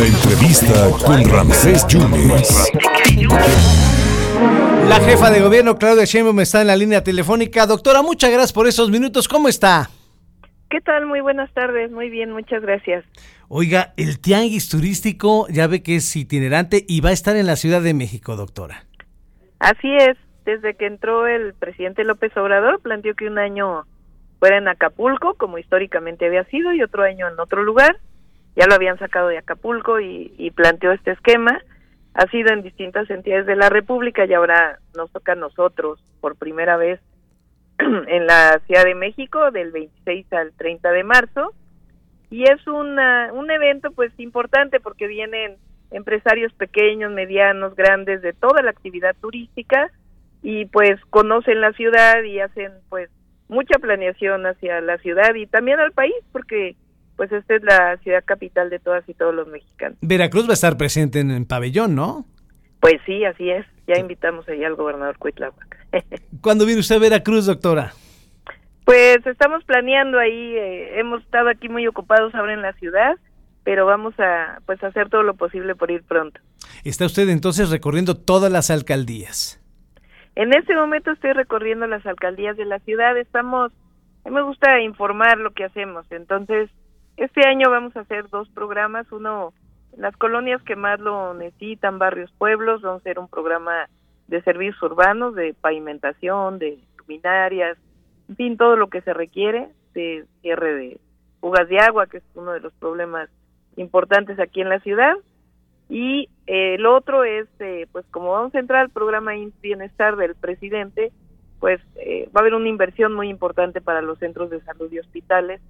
La entrevista con Ramsés Yunes. La jefa de gobierno, Claudia Sheinbaum, está en la línea telefónica. Doctora, muchas gracias por esos minutos. ¿Cómo está? ¿Qué tal? Muy buenas tardes. Muy bien, muchas gracias. Oiga, el tianguis turístico ya ve que es itinerante y va a estar en la Ciudad de México, doctora. Así es. Desde que entró el presidente López Obrador, planteó que un año fuera en Acapulco, como históricamente había sido, y otro año en otro lugar. Ya lo habían sacado de Acapulco y, planteó este esquema. Ha sido en distintas entidades de la República y ahora nos toca a nosotros por primera vez en la Ciudad de México del 26 al 30 de marzo. Y es una, un evento pues importante porque vienen empresarios pequeños, medianos, grandes de toda la actividad turística y pues conocen la ciudad y hacen pues mucha planeación hacia la ciudad y también al país porque pues esta es la ciudad capital de todas y todos los mexicanos. Veracruz va a estar presente en el pabellón, ¿no? Pues sí, así es. Ya invitamos ahí al gobernador Cuitláhuac. ¿Cuándo viene usted a Veracruz, doctora? Pues estamos planeando ahí, eh, hemos estado aquí muy ocupados ahora en la ciudad, pero vamos a pues hacer todo lo posible por ir pronto. Está usted entonces recorriendo todas las alcaldías. En este momento estoy recorriendo las alcaldías de la ciudad, estamos, a mí me gusta informar lo que hacemos, entonces este año vamos a hacer dos programas, uno en las colonias que más lo necesitan, barrios, pueblos, vamos a hacer un programa de servicios urbanos, de pavimentación, de luminarias, en fin, todo lo que se requiere, de cierre de fugas de agua, que es uno de los problemas importantes aquí en la ciudad, y eh, el otro es, eh, pues como vamos a entrar al programa Bienestar del presidente, pues eh, va a haber una inversión muy importante para los centros de salud y hospitales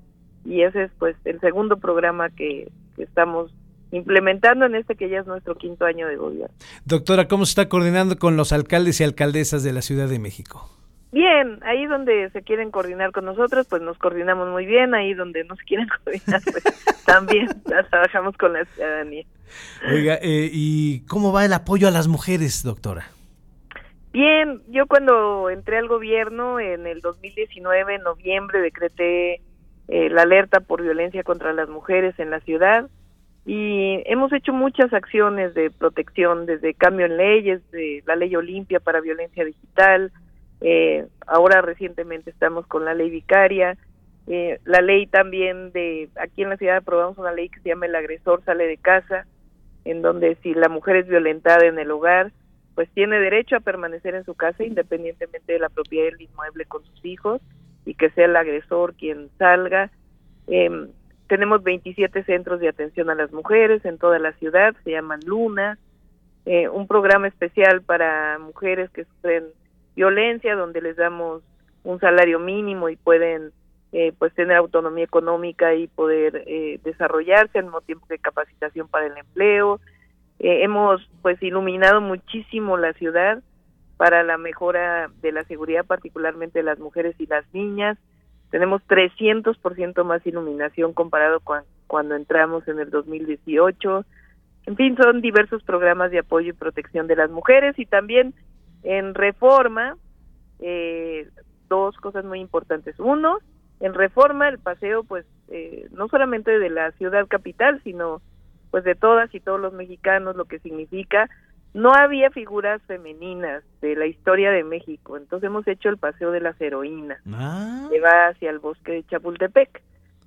y ese es pues el segundo programa que, que estamos implementando en este que ya es nuestro quinto año de gobierno. Doctora, ¿cómo se está coordinando con los alcaldes y alcaldesas de la Ciudad de México? Bien, ahí donde se quieren coordinar con nosotros, pues nos coordinamos muy bien, ahí donde no se quieren coordinar, pues también trabajamos con la ciudadanía. Oiga, eh, ¿y cómo va el apoyo a las mujeres, doctora? Bien, yo cuando entré al gobierno en el 2019, en noviembre, decreté eh, la alerta por violencia contra las mujeres en la ciudad. Y hemos hecho muchas acciones de protección, desde cambio en leyes, de la ley Olimpia para violencia digital, eh, ahora recientemente estamos con la ley vicaria, eh, la ley también de, aquí en la ciudad aprobamos una ley que se llama el agresor sale de casa, en donde si la mujer es violentada en el hogar, pues tiene derecho a permanecer en su casa independientemente de la propiedad del inmueble con sus hijos y que sea el agresor quien salga. Eh, tenemos 27 centros de atención a las mujeres en toda la ciudad, se llaman Luna, eh, un programa especial para mujeres que sufren violencia, donde les damos un salario mínimo y pueden eh, pues tener autonomía económica y poder eh, desarrollarse al mismo tiempo que capacitación para el empleo. Eh, hemos pues iluminado muchísimo la ciudad para la mejora de la seguridad, particularmente las mujeres y las niñas. Tenemos 300% más iluminación comparado con cuando entramos en el 2018. En fin, son diversos programas de apoyo y protección de las mujeres y también en reforma, eh, dos cosas muy importantes. Uno, en reforma el paseo, pues, eh, no solamente de la ciudad capital, sino pues de todas y todos los mexicanos, lo que significa, no había figuras femeninas de la historia de México, entonces hemos hecho el paseo de las heroínas, Ah, que va hacia el bosque de Chapultepec.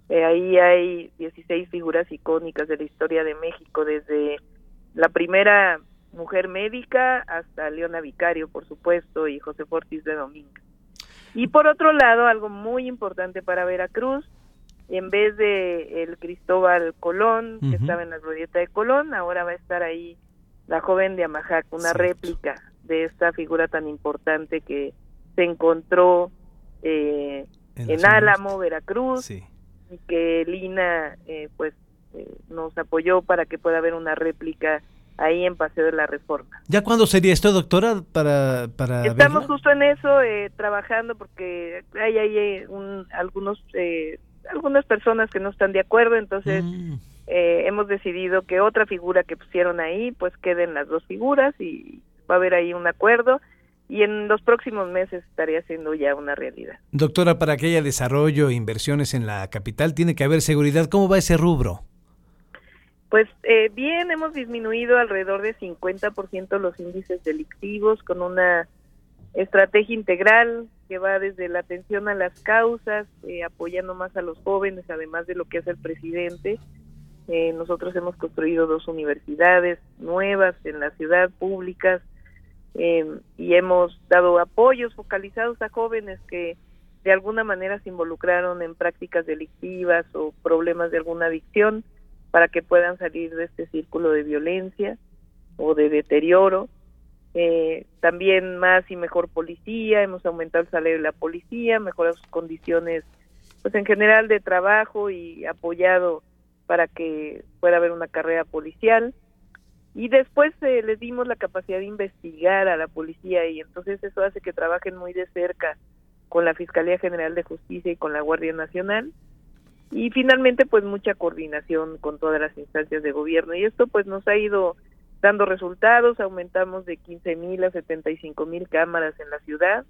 Eh, ahí hay 16 figuras icónicas de la historia de México, desde la primera mujer médica hasta Leona Vicario, por supuesto, y José Fortis de Domingo. Y por otro lado, algo muy importante para Veracruz, en vez de el Cristóbal Colón, que estaba en la glorieta de Colón, ahora va a estar ahí la joven de Amajac, una Cierto. réplica de esta figura tan importante que se encontró eh, En Álamo, Veracruz, sí. y que Lina eh, pues eh, nos apoyó para que pueda haber una réplica ahí en Paseo de la Reforma. ¿Ya cuándo sería esto, doctora, para, para Estamos verla? justo en eso, eh, trabajando porque hay, hay eh, un, algunos eh, algunas personas que no están de acuerdo, entonces Mm. Eh, hemos decidido que otra figura que pusieron ahí, pues queden las dos figuras y va a haber ahí un acuerdo y en los próximos meses estaría siendo ya una realidad. Doctora, para que haya desarrollo e inversiones en la capital, tiene que haber seguridad. ¿Cómo va ese rubro? Pues eh, bien, hemos disminuido alrededor de 50% los índices delictivos con una estrategia integral que va desde la atención a las causas, eh, apoyando más a los jóvenes, además de lo que hace el presidente. Eh, nosotros hemos construido dos universidades nuevas en la ciudad, públicas, y hemos dado apoyos focalizados a jóvenes que de alguna manera se involucraron en prácticas delictivas o problemas de alguna adicción para que puedan salir de este círculo de violencia o de deterioro. Eh, también más y mejor policía, hemos aumentado el salario de la policía, mejorado sus condiciones, pues en general de trabajo y apoyado para que pueda haber una carrera policial. Y después eh, les dimos la capacidad de investigar a la policía y entonces eso hace que trabajen muy de cerca con la Fiscalía General de Justicia y con la Guardia Nacional. Y finalmente pues mucha coordinación con todas las instancias de gobierno. Y esto pues nos ha ido dando resultados, aumentamos de 15 mil a 75 mil cámaras en la ciudad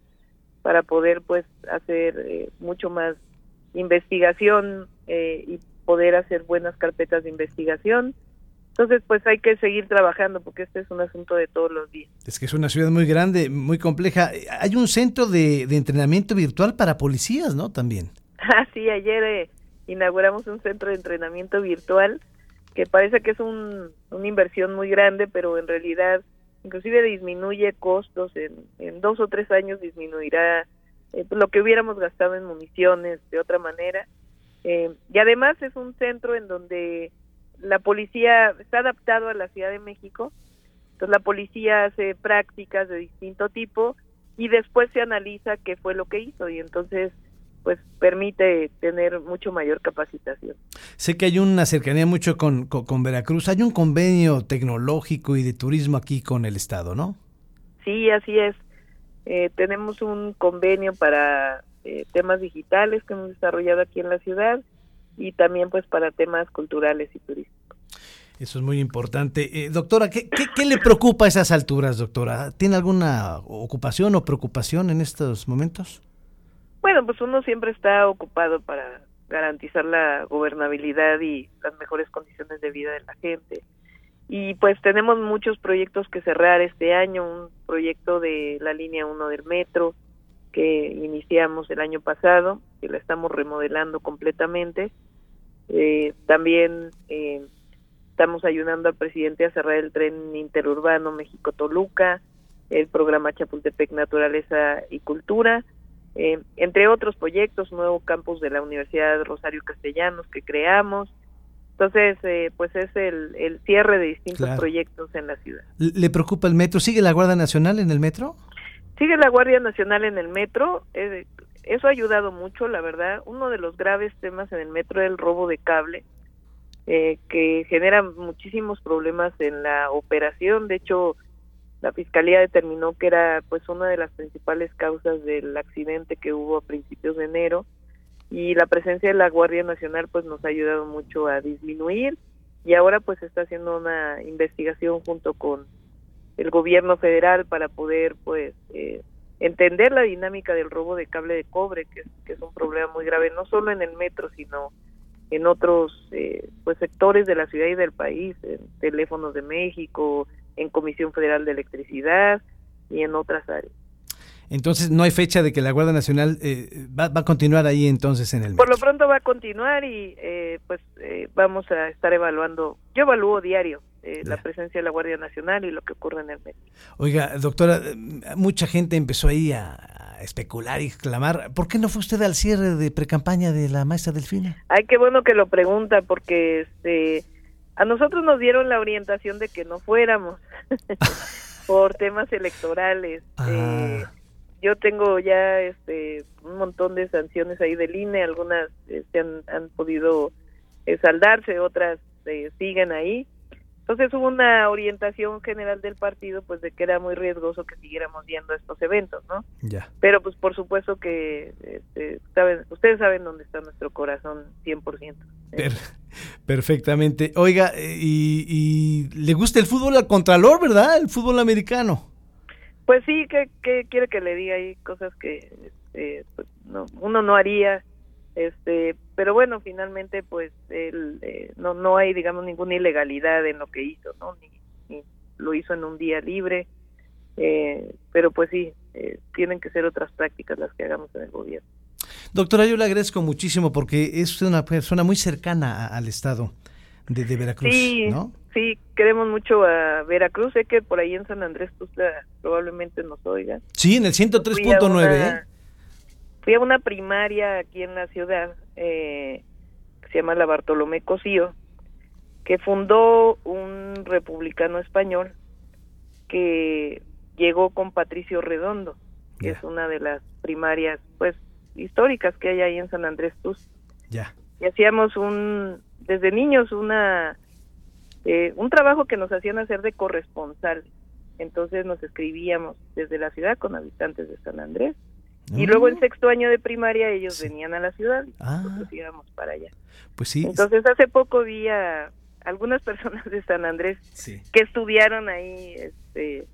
para poder pues hacer eh, mucho más investigación eh, y poder hacer buenas carpetas de investigación. Entonces, pues hay que seguir trabajando porque este es un asunto de todos los días. Es que es una ciudad muy grande, muy compleja. Hay un centro de, de entrenamiento virtual para policías, ¿no? También. Ah, sí, ayer eh, inauguramos un centro de entrenamiento virtual que parece que es un, una inversión muy grande, pero en realidad inclusive disminuye costos, en, en dos o tres años disminuirá eh, lo que hubiéramos gastado en municiones de otra manera. Eh, y además es un centro en donde la policía está adaptado a la Ciudad de México, entonces la policía hace prácticas de distinto tipo y después se analiza qué fue lo que hizo y entonces pues permite tener mucho mayor capacitación. Sé que hay una cercanía mucho con, con, Veracruz. Hay un convenio tecnológico y de turismo aquí con el Estado, ¿no? Sí, así es. Eh, tenemos un convenio para eh, temas digitales que hemos desarrollado aquí en la ciudad y también pues para temas culturales y turísticos. Eso es muy importante. Eh, doctora, ¿qué, ¿qué, qué, le preocupa a esas alturas, doctora? ¿Tiene alguna ocupación o preocupación en estos momentos? Bueno, pues uno siempre está ocupado para garantizar la gobernabilidad y las mejores condiciones de vida de la gente. Y pues tenemos muchos proyectos que cerrar este año, un proyecto de la línea 1 del metro que iniciamos el año pasado, que la estamos remodelando completamente. Eh, también eh, estamos ayudando al presidente a cerrar el tren interurbano México-Toluca, el programa Chapultepec Naturaleza y Cultura, eh, entre otros proyectos, nuevo campus de la Universidad Rosario Castellanos que creamos. Entonces, eh, pues es el, el, cierre de distintos proyectos en la ciudad. ¿Le preocupa el metro? ¿Sigue la Guardia Nacional en el metro? Sigue la Guardia Nacional en el metro. Eh, eso ha ayudado mucho, la verdad. Uno de los graves temas en el metro es el robo de cable, que genera muchísimos problemas en la operación. De hecho, la fiscalía determinó que era pues una de las principales causas del accidente que hubo a principios de enero y la presencia de la Guardia Nacional pues nos ha ayudado mucho a disminuir y ahora pues está haciendo una investigación junto con el gobierno federal para poder pues eh, entender la dinámica del robo de cable de cobre que es, que es un problema muy grave no solo en el metro sino en otros eh, pues sectores de la ciudad y del país en teléfonos de México en Comisión Federal de Electricidad y en otras áreas. Entonces, no hay fecha de que la Guardia Nacional eh, va, a continuar ahí entonces en el... Por lo pronto va a continuar y eh, pues eh, vamos a estar evaluando, yo evalúo diario la presencia de la Guardia Nacional y lo que ocurre en el metro. Oiga, doctora, mucha gente empezó ahí a especular y clamar. ¿Por qué no fue usted al cierre de precampaña de la maestra Delfina? Ay, qué bueno que lo pregunta porque este a nosotros nos dieron la orientación de que no fuéramos por temas electorales. Ah. Eh, yo tengo ya este un montón de sanciones ahí del INE, algunas este, han, han, podido eh, saldarse, otras eh, siguen ahí. Entonces hubo una orientación general del partido pues de que era muy riesgoso que siguiéramos viendo estos eventos, ¿no? Ya. Pero pues por supuesto que este, saben, ustedes saben dónde está nuestro corazón 100%. perfectamente. Oiga, y, y, le gusta el fútbol al contralor, ¿verdad? El fútbol americano. Pues sí, que, quiere que le diga ahí cosas que este, pues, no, uno no haría Este, pero bueno, finalmente pues él, eh, no no hay digamos ninguna ilegalidad en lo que hizo, ¿no? Ni, lo hizo en un día libre. Eh, pero pues sí, eh, tienen que ser otras prácticas las que hagamos en el gobierno. Doctora, yo le agradezco muchísimo porque es una persona muy cercana al Estado de, Veracruz, sí, ¿no? Sí, queremos mucho a Veracruz. Sé que por ahí en San Andrés Tuzla probablemente nos oiga. Sí, en el 103.9, ¿eh? Fui a una primaria aquí en la ciudad eh, que se llama la Bartolomé Cosío, que fundó un republicano español que llegó con Patricio Redondo, que es una de las primarias pues históricas que hay ahí en San Andrés Tuz. Ya. Y hacíamos un desde niños una eh, un trabajo que nos hacían hacer de corresponsal. Entonces nos escribíamos desde la ciudad con habitantes de San Andrés. Y luego en ah. sexto año de primaria ellos venían a la ciudad y ah. nosotros íbamos para allá. Pues sí. Entonces hace poco vi a algunas personas de San Andrés que estudiaron ahí este,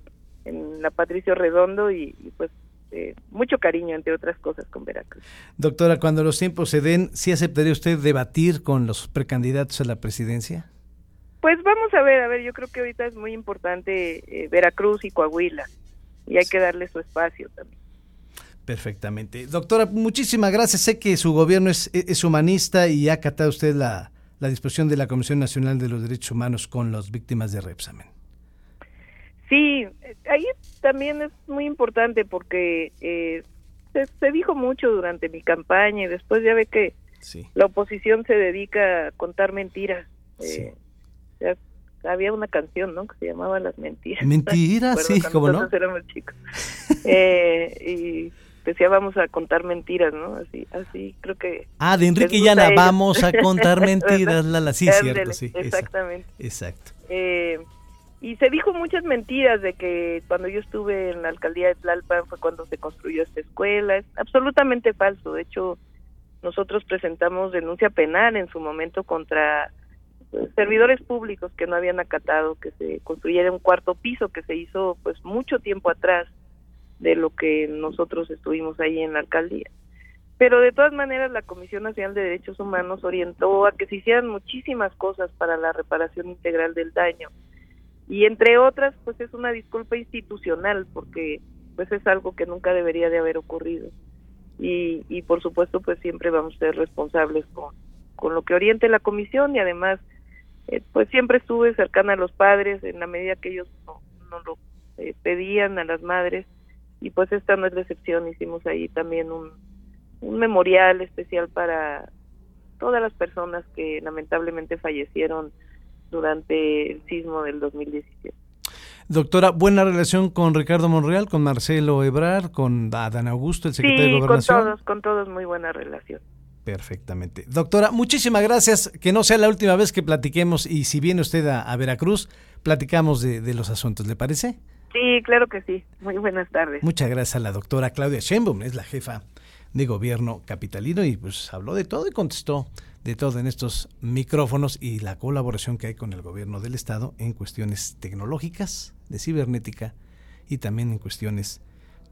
en la Patricio Redondo y, pues eh, mucho cariño, entre otras cosas, con Veracruz. Doctora, cuando los tiempos se den, ¿sí aceptaría usted debatir con los precandidatos a la presidencia? Pues vamos a ver, a ver, yo creo que ahorita es muy importante eh, Veracruz y Coahuila y hay que darle su espacio también. Perfectamente. Doctora, muchísimas gracias. Sé que su gobierno es, es humanista y ha acatado usted la, la disposición de la Comisión Nacional de los Derechos Humanos con las víctimas de Repsamen. Sí, ahí también es muy importante porque eh, se, dijo mucho durante mi campaña y después ya ve que la oposición se dedica a contar mentiras. Eh, había una canción, ¿no? Que se llamaba Las Mentiras. Mentiras, sí, como no. éramos chicos. eh, y decía vamos a contar mentiras, ¿no? Así, así creo que. Ah, de Enrique Llana, vamos a contar mentiras, Lala, sí, cierto, sí. Exactamente. Exacto. Eh, y se dijo muchas mentiras de que cuando yo estuve en la alcaldía de Tlalpan fue cuando se construyó esta escuela. Es absolutamente falso. De hecho, nosotros presentamos denuncia penal en su momento contra pues, servidores públicos que no habían acatado que se construyera un cuarto piso que se hizo pues mucho tiempo atrás de lo que nosotros estuvimos ahí en la alcaldía. Pero de todas maneras la Comisión Nacional de Derechos Humanos orientó a que se hicieran muchísimas cosas para la reparación integral del daño. Y entre otras pues es una disculpa institucional porque pues es algo que nunca debería de haber ocurrido. Y, y por supuesto pues siempre vamos a ser responsables con, con lo que oriente la comisión. Y además eh, pues siempre estuve cercana a los padres en la medida que ellos no, no lo eh, pedían a las madres y pues esta no es la excepción hicimos ahí también un, un memorial especial para todas las personas que lamentablemente fallecieron durante el sismo del 2017. Doctora, buena relación con Ricardo Monreal, con Marcelo Ebrar, con Adán Augusto, el secretario de Gobernación. con todos, con todos muy buena relación. Perfectamente. Doctora, muchísimas gracias. Que no sea la última vez que platiquemos y si viene usted a, Veracruz, platicamos de, de, los asuntos, ¿le parece? Sí, claro que sí. Muy buenas tardes. Muchas gracias a la doctora Claudia Sheinbaum, es la jefa de gobierno capitalino y pues habló de todo y contestó de todo en estos micrófonos y la colaboración que hay con el gobierno del estado en cuestiones tecnológicas, de cibernética y también en cuestiones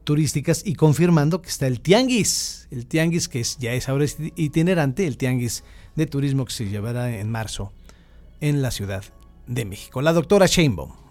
turísticas y confirmando que está el tianguis, el tianguis que es, ya es ahora itinerante, el tianguis de turismo que se llevará en marzo en la Ciudad de México. La doctora Sheinbaum.